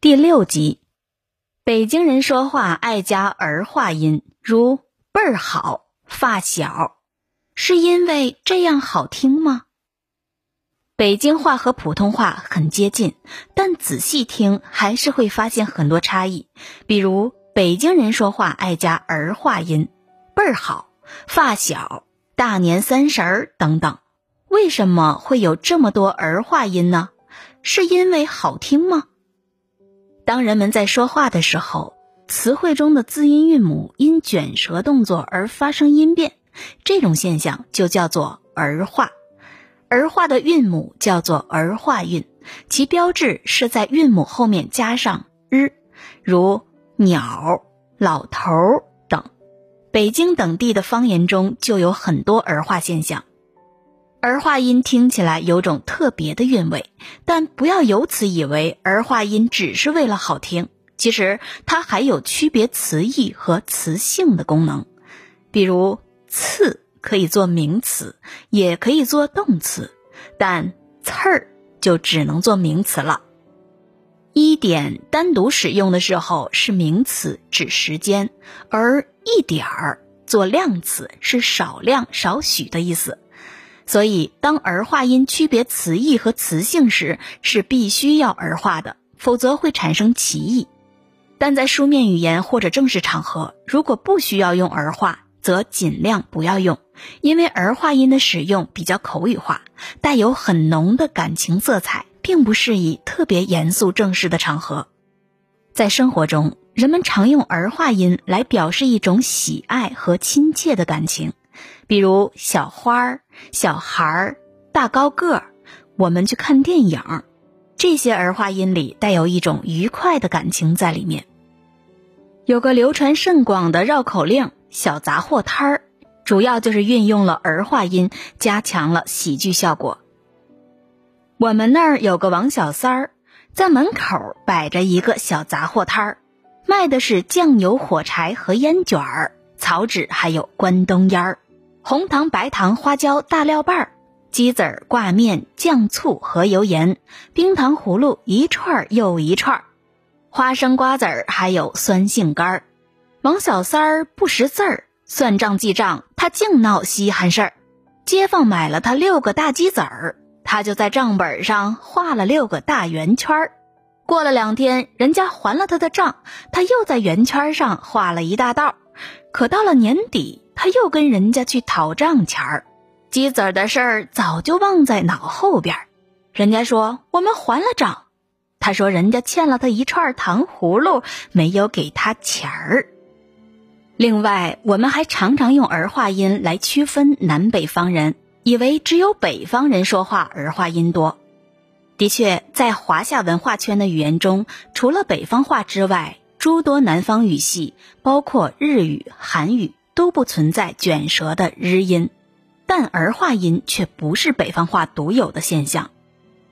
第六集，北京人说话爱加儿化音，如倍儿好、发小，是因为这样好听吗？北京话和普通话很接近，但仔细听还是会发现很多差异。比如，北京人说话爱加儿化音，倍儿好、发小、大年三十儿等等。为什么会有这么多儿化音呢？是因为好听吗？当人们在说话的时候，词汇中的字音韵母因卷舌动作而发生音变，这种现象就叫做儿化。儿化的韵母叫做儿化韵，其标志是在韵母后面加上日，如鸟、老头等。北京等地的方言中就有很多儿化现象。儿化音听起来有种特别的韵味，但不要由此以为儿化音只是为了好听。其实它还有区别词义和词性的功能。比如“刺”可以做名词，也可以做动词，但“刺儿”就只能做名词了。一点单独使用的时候是名词，指时间；而一点儿做量词，是少量、少许的意思。所以，当儿化音区别词义和词性时，是必须要儿化的，否则会产生歧义。但在书面语言或者正式场合，如果不需要用儿化，则尽量不要用，因为儿化音的使用比较口语化，带有很浓的感情色彩，并不适宜特别严肃正式的场合。在生活中，人们常用儿化音来表示一种喜爱和亲切的感情。比如小花儿、小孩儿、大高个儿，我们去看电影，这些儿化音里带有一种愉快的感情在里面。有个流传甚广的绕口令“小杂货摊儿”，主要就是运用了儿化音，加强了喜剧效果。我们那儿有个王小三儿，在门口摆着一个小杂货摊儿，卖的是酱油、火柴和烟卷儿、草纸，还有关东烟儿。红糖、白糖、花椒、大料瓣儿、鸡子儿、挂面、酱醋和油盐、冰糖葫芦一串又一串，花生瓜子儿还有酸杏干儿。王小三儿不识字儿，算账记账他净闹稀罕事儿。街坊买了他六个大鸡子儿，他就在账本上画了六个大圆圈儿。过了两天，人家还了他的账，他又在圆圈上画了一大道。可到了年底。他又跟人家去讨账钱儿，鸡子儿的事儿早就忘在脑后边儿。人家说我们还了账，他说人家欠了他一串糖葫芦，没有给他钱儿。另外，我们还常常用儿化音来区分南北方人，以为只有北方人说话儿化音多。的确，在华夏文化圈的语言中，除了北方话之外，诸多南方语系，包括日语、韩语。都不存在卷舌的日音，但儿化音却不是北方话独有的现象。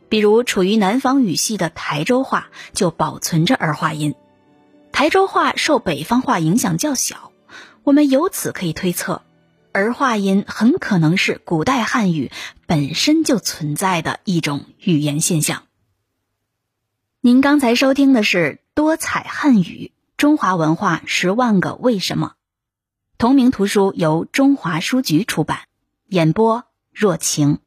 比如，处于南方语系的台州话就保存着儿化音。台州话受北方话影响较小，我们由此可以推测，儿化音很可能是古代汉语本身就存在的一种语言现象。您刚才收听的是多彩汉语中华文化十万个为什么。同名图书由中华书局出版，演播若晴。